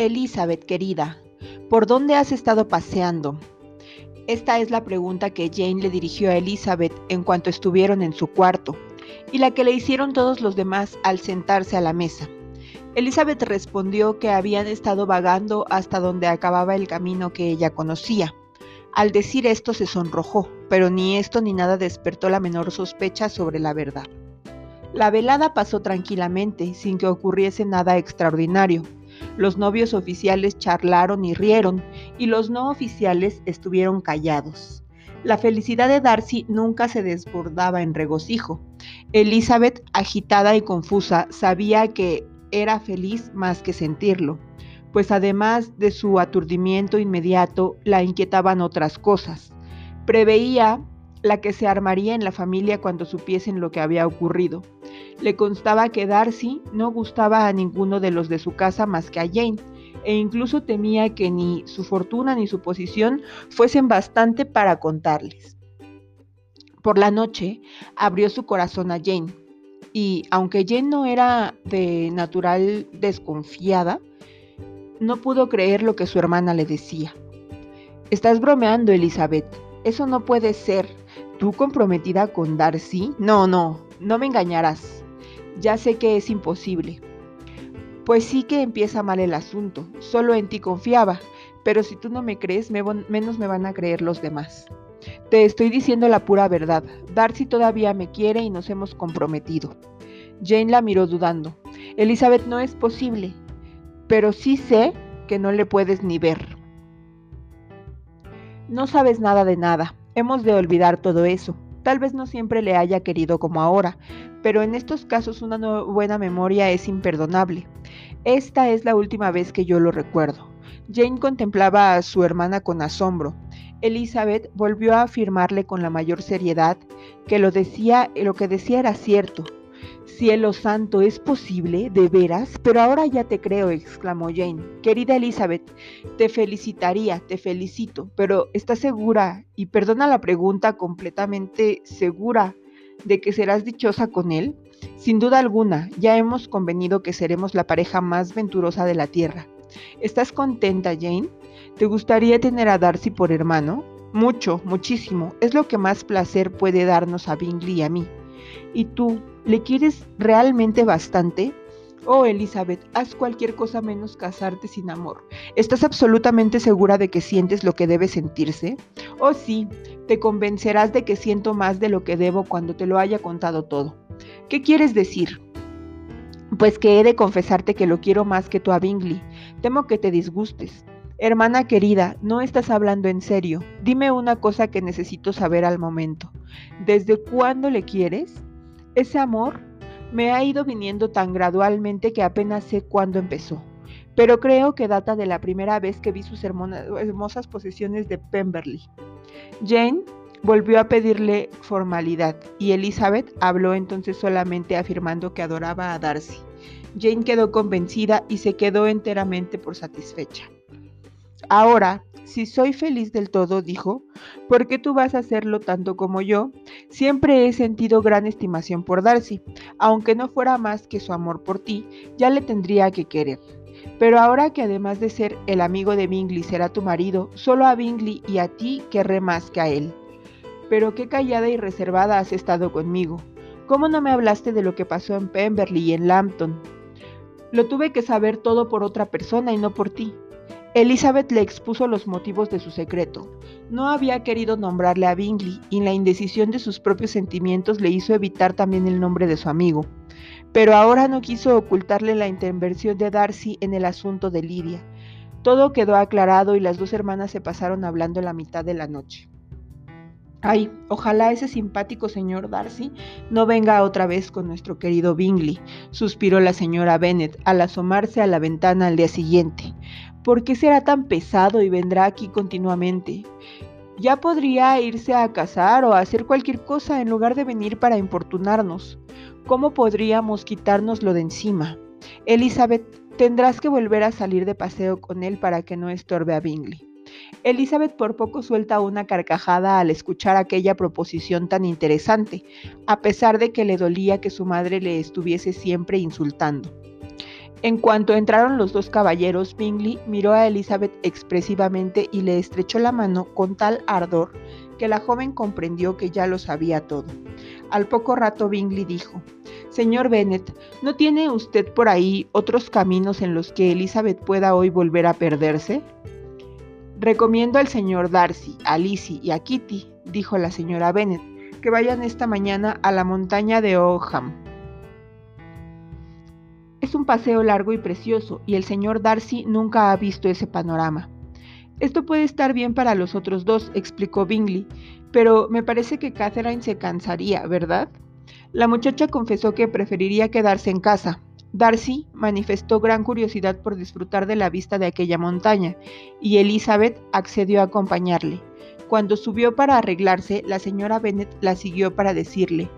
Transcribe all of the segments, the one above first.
Elizabeth, querida, ¿por dónde has estado paseando? Esta es la pregunta que Jane le dirigió a Elizabeth en cuanto estuvieron en su cuarto, y la que le hicieron todos los demás al sentarse a la mesa. Elizabeth respondió que habían estado vagando hasta donde acababa el camino que ella conocía. Al decir esto se sonrojó, pero ni esto ni nada despertó la menor sospecha sobre la verdad. La velada pasó tranquilamente, sin que ocurriese nada extraordinario. Los novios oficiales charlaron y rieron, y los no oficiales estuvieron callados. La felicidad de Darcy nunca se desbordaba en regocijo. Elizabeth, agitada y confusa, sabía que era feliz más que sentirlo, pues además de su aturdimiento inmediato, la inquietaban otras cosas. Preveía la que se armaría en la familia cuando supiesen lo que había ocurrido. Le constaba que Darcy no gustaba a ninguno de los de su casa más que a Jane, e incluso temía que ni su fortuna ni su posición fuesen bastante para contarles. Por la noche abrió su corazón a Jane, y aunque Jane no era de natural desconfiada, no pudo creer lo que su hermana le decía. Estás bromeando, Elizabeth. Eso no puede ser. ¿Tú comprometida con Darcy? No, no, no me engañarás. Ya sé que es imposible. Pues sí que empieza mal el asunto. Solo en ti confiaba. Pero si tú no me crees, menos me van a creer los demás. Te estoy diciendo la pura verdad. Darcy todavía me quiere y nos hemos comprometido. Jane la miró dudando. Elizabeth, no es posible. Pero sí sé que no le puedes ni ver. No sabes nada de nada. Hemos de olvidar todo eso. Tal vez no siempre le haya querido como ahora, pero en estos casos una buena memoria es imperdonable. Esta es la última vez que yo lo recuerdo. Jane contemplaba a su hermana con asombro. Elizabeth volvió a afirmarle con la mayor seriedad que lo, decía, lo que decía era cierto. Cielo santo, ¿es posible? ¿De veras? Pero ahora ya te creo, exclamó Jane. Querida Elizabeth, te felicitaría, te felicito, pero ¿estás segura? Y perdona la pregunta, completamente segura de que serás dichosa con él? Sin duda alguna, ya hemos convenido que seremos la pareja más venturosa de la tierra. ¿Estás contenta, Jane? ¿Te gustaría tener a Darcy por hermano? Mucho, muchísimo. Es lo que más placer puede darnos a Bingley y a mí. ¿Y tú, le quieres realmente bastante? Oh, Elizabeth, haz cualquier cosa menos casarte sin amor. ¿Estás absolutamente segura de que sientes lo que debe sentirse? Oh, sí, te convencerás de que siento más de lo que debo cuando te lo haya contado todo. ¿Qué quieres decir? Pues que he de confesarte que lo quiero más que tú a Bingley. Temo que te disgustes. Hermana querida, no estás hablando en serio. Dime una cosa que necesito saber al momento. ¿Desde cuándo le quieres? Ese amor me ha ido viniendo tan gradualmente que apenas sé cuándo empezó. Pero creo que data de la primera vez que vi sus hermosas posesiones de Pemberley. Jane volvió a pedirle formalidad y Elizabeth habló entonces solamente afirmando que adoraba a Darcy. Jane quedó convencida y se quedó enteramente por satisfecha. Ahora, si soy feliz del todo, dijo, ¿por qué tú vas a hacerlo tanto como yo? Siempre he sentido gran estimación por Darcy, aunque no fuera más que su amor por ti, ya le tendría que querer. Pero ahora que además de ser el amigo de Bingley será tu marido, solo a Bingley y a ti querré más que a él. Pero qué callada y reservada has estado conmigo. ¿Cómo no me hablaste de lo que pasó en Pemberley y en Lambton? Lo tuve que saber todo por otra persona y no por ti. Elizabeth le expuso los motivos de su secreto. No había querido nombrarle a Bingley y la indecisión de sus propios sentimientos le hizo evitar también el nombre de su amigo. Pero ahora no quiso ocultarle la intervención de Darcy en el asunto de Lidia. Todo quedó aclarado y las dos hermanas se pasaron hablando la mitad de la noche. Ay, ojalá ese simpático señor Darcy no venga otra vez con nuestro querido Bingley, suspiró la señora Bennet al asomarse a la ventana al día siguiente. ¿Por qué será tan pesado y vendrá aquí continuamente? Ya podría irse a casar o a hacer cualquier cosa en lugar de venir para importunarnos. ¿Cómo podríamos quitárnoslo de encima? Elizabeth, tendrás que volver a salir de paseo con él para que no estorbe a Bingley. Elizabeth por poco suelta una carcajada al escuchar aquella proposición tan interesante, a pesar de que le dolía que su madre le estuviese siempre insultando. En cuanto entraron los dos caballeros, Bingley miró a Elizabeth expresivamente y le estrechó la mano con tal ardor que la joven comprendió que ya lo sabía todo. Al poco rato Bingley dijo, Señor Bennet, ¿no tiene usted por ahí otros caminos en los que Elizabeth pueda hoy volver a perderse? Recomiendo al señor Darcy, a Lizzie y a Kitty, dijo la señora Bennet, que vayan esta mañana a la montaña de Ogham. Es un paseo largo y precioso, y el señor Darcy nunca ha visto ese panorama. Esto puede estar bien para los otros dos, explicó Bingley, pero me parece que Catherine se cansaría, ¿verdad? La muchacha confesó que preferiría quedarse en casa. Darcy manifestó gran curiosidad por disfrutar de la vista de aquella montaña, y Elizabeth accedió a acompañarle. Cuando subió para arreglarse, la señora Bennet la siguió para decirle,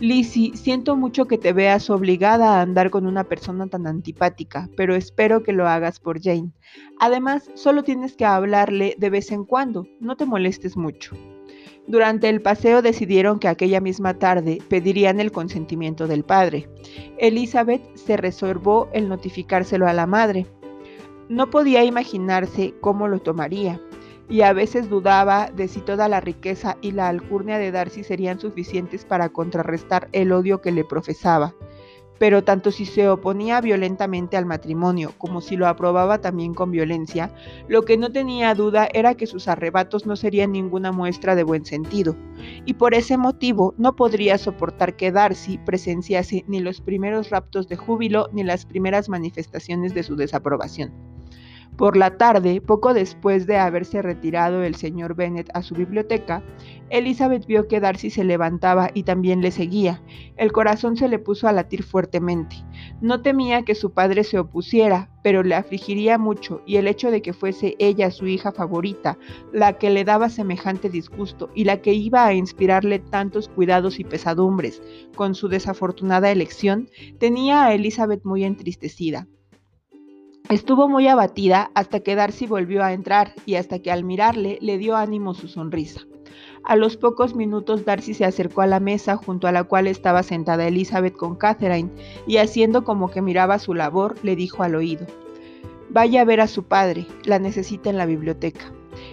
Lizzie, siento mucho que te veas obligada a andar con una persona tan antipática, pero espero que lo hagas por Jane. Además, solo tienes que hablarle de vez en cuando, no te molestes mucho. Durante el paseo decidieron que aquella misma tarde pedirían el consentimiento del padre. Elizabeth se reservó el notificárselo a la madre. No podía imaginarse cómo lo tomaría y a veces dudaba de si toda la riqueza y la alcurnia de Darcy serían suficientes para contrarrestar el odio que le profesaba. Pero tanto si se oponía violentamente al matrimonio como si lo aprobaba también con violencia, lo que no tenía duda era que sus arrebatos no serían ninguna muestra de buen sentido, y por ese motivo no podría soportar que Darcy presenciase ni los primeros raptos de júbilo ni las primeras manifestaciones de su desaprobación. Por la tarde, poco después de haberse retirado el señor Bennet a su biblioteca, Elizabeth vio que Darcy se levantaba y también le seguía. El corazón se le puso a latir fuertemente. No temía que su padre se opusiera, pero le afligiría mucho, y el hecho de que fuese ella su hija favorita, la que le daba semejante disgusto y la que iba a inspirarle tantos cuidados y pesadumbres con su desafortunada elección, tenía a Elizabeth muy entristecida. Estuvo muy abatida hasta que Darcy volvió a entrar y hasta que al mirarle le dio ánimo su sonrisa. A los pocos minutos Darcy se acercó a la mesa junto a la cual estaba sentada Elizabeth con Catherine y haciendo como que miraba su labor le dijo al oído, Vaya a ver a su padre, la necesita en la biblioteca.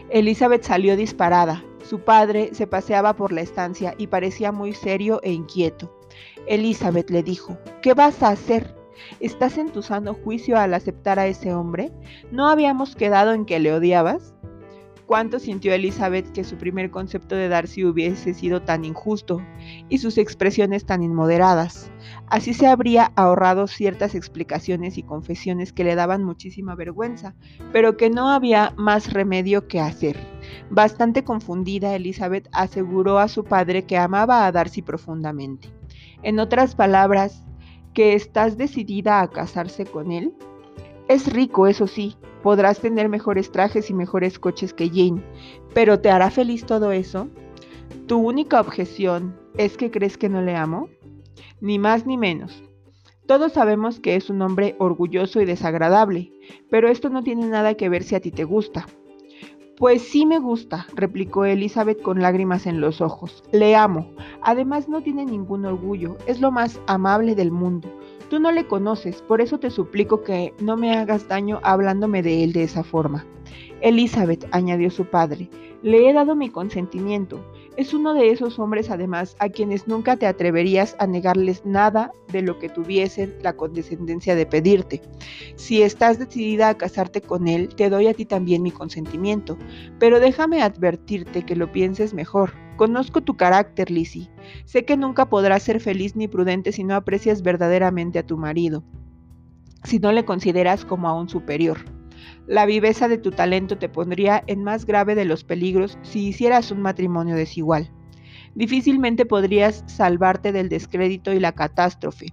Elizabeth salió disparada. Su padre se paseaba por la estancia y parecía muy serio e inquieto. Elizabeth le dijo, ¿qué vas a hacer? ¿Estás en tu sano juicio al aceptar a ese hombre? ¿No habíamos quedado en que le odiabas? ¿Cuánto sintió Elizabeth que su primer concepto de Darcy hubiese sido tan injusto y sus expresiones tan inmoderadas? Así se habría ahorrado ciertas explicaciones y confesiones que le daban muchísima vergüenza, pero que no había más remedio que hacer. Bastante confundida, Elizabeth aseguró a su padre que amaba a Darcy profundamente. En otras palabras, que estás decidida a casarse con él? Es rico, eso sí, podrás tener mejores trajes y mejores coches que Jane, pero ¿te hará feliz todo eso? ¿Tu única objeción es que crees que no le amo? Ni más ni menos. Todos sabemos que es un hombre orgulloso y desagradable, pero esto no tiene nada que ver si a ti te gusta. Pues sí me gusta, replicó Elizabeth con lágrimas en los ojos. Le amo. Además no tiene ningún orgullo. Es lo más amable del mundo. Tú no le conoces, por eso te suplico que no me hagas daño hablándome de él de esa forma. Elizabeth, añadió su padre, le he dado mi consentimiento. Es uno de esos hombres además a quienes nunca te atreverías a negarles nada de lo que tuviesen la condescendencia de pedirte. Si estás decidida a casarte con él, te doy a ti también mi consentimiento, pero déjame advertirte que lo pienses mejor. Conozco tu carácter, Lizzie. Sé que nunca podrás ser feliz ni prudente si no aprecias verdaderamente a tu marido, si no le consideras como a un superior. La viveza de tu talento te pondría en más grave de los peligros si hicieras un matrimonio desigual. Difícilmente podrías salvarte del descrédito y la catástrofe.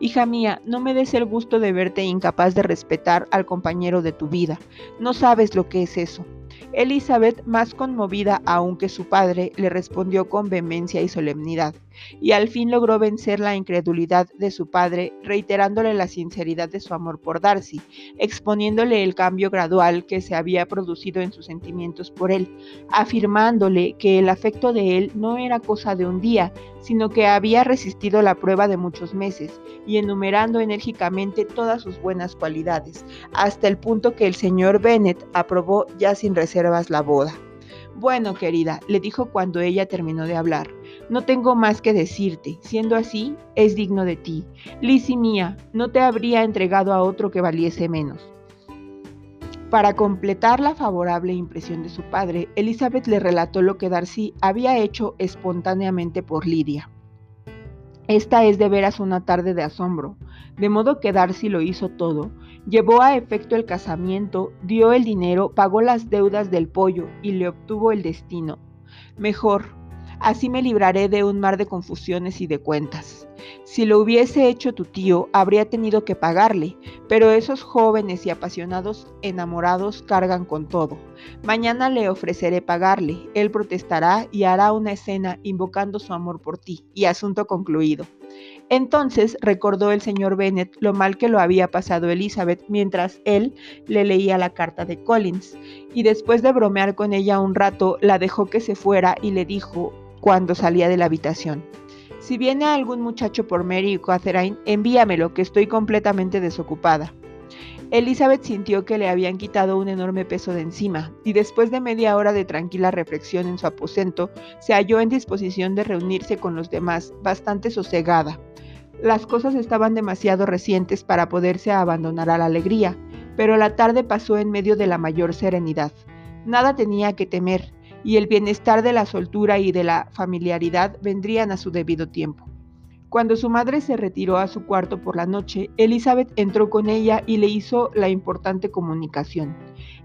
Hija mía, no me des el gusto de verte incapaz de respetar al compañero de tu vida. No sabes lo que es eso. Elizabeth, más conmovida aún que su padre, le respondió con vehemencia y solemnidad, y al fin logró vencer la incredulidad de su padre, reiterándole la sinceridad de su amor por Darcy, exponiéndole el cambio gradual que se había producido en sus sentimientos por él, afirmándole que el afecto de él no era cosa de un día, sino que había resistido la prueba de muchos meses y enumerando enérgicamente todas sus buenas cualidades, hasta el punto que el señor Bennet aprobó ya sin reservas la boda. Bueno, querida, le dijo cuando ella terminó de hablar, no tengo más que decirte. Siendo así, es digno de ti. Lizzie mía, no te habría entregado a otro que valiese menos. Para completar la favorable impresión de su padre, Elizabeth le relató lo que Darcy había hecho espontáneamente por Lidia. Esta es de veras una tarde de asombro, de modo que Darcy lo hizo todo, llevó a efecto el casamiento, dio el dinero, pagó las deudas del pollo y le obtuvo el destino. Mejor, Así me libraré de un mar de confusiones y de cuentas. Si lo hubiese hecho tu tío, habría tenido que pagarle, pero esos jóvenes y apasionados enamorados cargan con todo. Mañana le ofreceré pagarle, él protestará y hará una escena invocando su amor por ti, y asunto concluido. Entonces recordó el señor Bennet lo mal que lo había pasado Elizabeth mientras él le leía la carta de Collins, y después de bromear con ella un rato, la dejó que se fuera y le dijo cuando salía de la habitación. Si viene algún muchacho por Mary y Catherine, envíamelo, que estoy completamente desocupada. Elizabeth sintió que le habían quitado un enorme peso de encima, y después de media hora de tranquila reflexión en su aposento, se halló en disposición de reunirse con los demás, bastante sosegada. Las cosas estaban demasiado recientes para poderse abandonar a la alegría, pero la tarde pasó en medio de la mayor serenidad. Nada tenía que temer, y el bienestar de la soltura y de la familiaridad vendrían a su debido tiempo. Cuando su madre se retiró a su cuarto por la noche, Elizabeth entró con ella y le hizo la importante comunicación.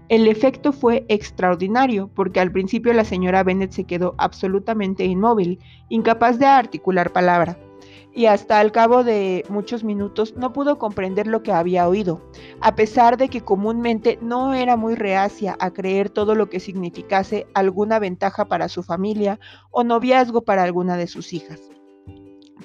El efecto fue extraordinario, porque al principio la señora Bennet se quedó absolutamente inmóvil, incapaz de articular palabra y hasta al cabo de muchos minutos no pudo comprender lo que había oído, a pesar de que comúnmente no era muy reacia a creer todo lo que significase alguna ventaja para su familia o noviazgo para alguna de sus hijas.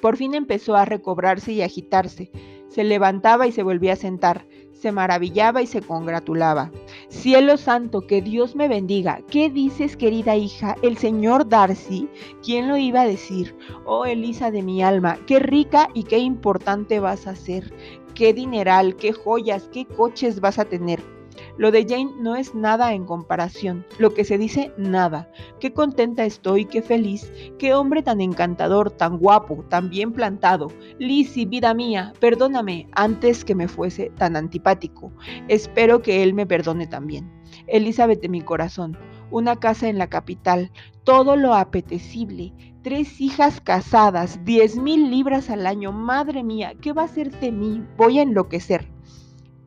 Por fin empezó a recobrarse y agitarse, se levantaba y se volvía a sentar, se maravillaba y se congratulaba. Cielo santo, que Dios me bendiga. ¿Qué dices, querida hija? El señor Darcy. ¿Quién lo iba a decir? Oh, Elisa de mi alma, qué rica y qué importante vas a ser. Qué dineral, qué joyas, qué coches vas a tener. Lo de Jane no es nada en comparación, lo que se dice nada. Qué contenta estoy, qué feliz, qué hombre tan encantador, tan guapo, tan bien plantado. Lizzie, vida mía, perdóname antes que me fuese tan antipático. Espero que él me perdone también. Elizabeth de mi corazón, una casa en la capital, todo lo apetecible, tres hijas casadas, diez mil libras al año, madre mía, ¿qué va a ser de mí? Voy a enloquecer.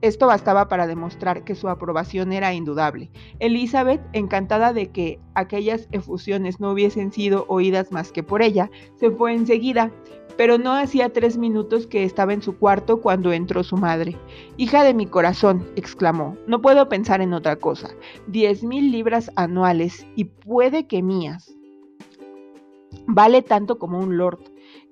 Esto bastaba para demostrar que su aprobación era indudable. Elizabeth, encantada de que aquellas efusiones no hubiesen sido oídas más que por ella, se fue enseguida, pero no hacía tres minutos que estaba en su cuarto cuando entró su madre. Hija de mi corazón, exclamó, no puedo pensar en otra cosa. Diez mil libras anuales y puede que mías. Vale tanto como un lord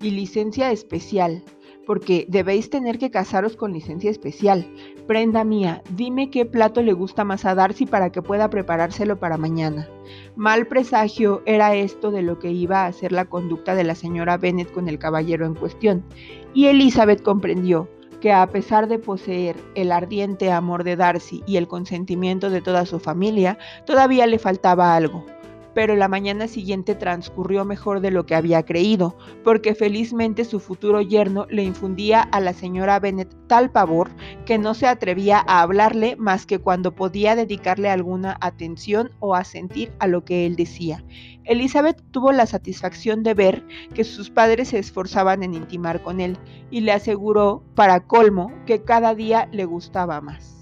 y licencia especial porque debéis tener que casaros con licencia especial. Prenda mía, dime qué plato le gusta más a Darcy para que pueda preparárselo para mañana. Mal presagio era esto de lo que iba a ser la conducta de la señora Bennet con el caballero en cuestión, y Elizabeth comprendió que a pesar de poseer el ardiente amor de Darcy y el consentimiento de toda su familia, todavía le faltaba algo, pero la mañana siguiente transcurrió mejor de lo que había creído, porque felizmente su futuro yerno le infundía a la señora Bennet tal pavor que no se atrevía a hablarle más que cuando podía dedicarle alguna atención o asentir a lo que él decía. Elizabeth tuvo la satisfacción de ver que sus padres se esforzaban en intimar con él y le aseguró, para colmo, que cada día le gustaba más.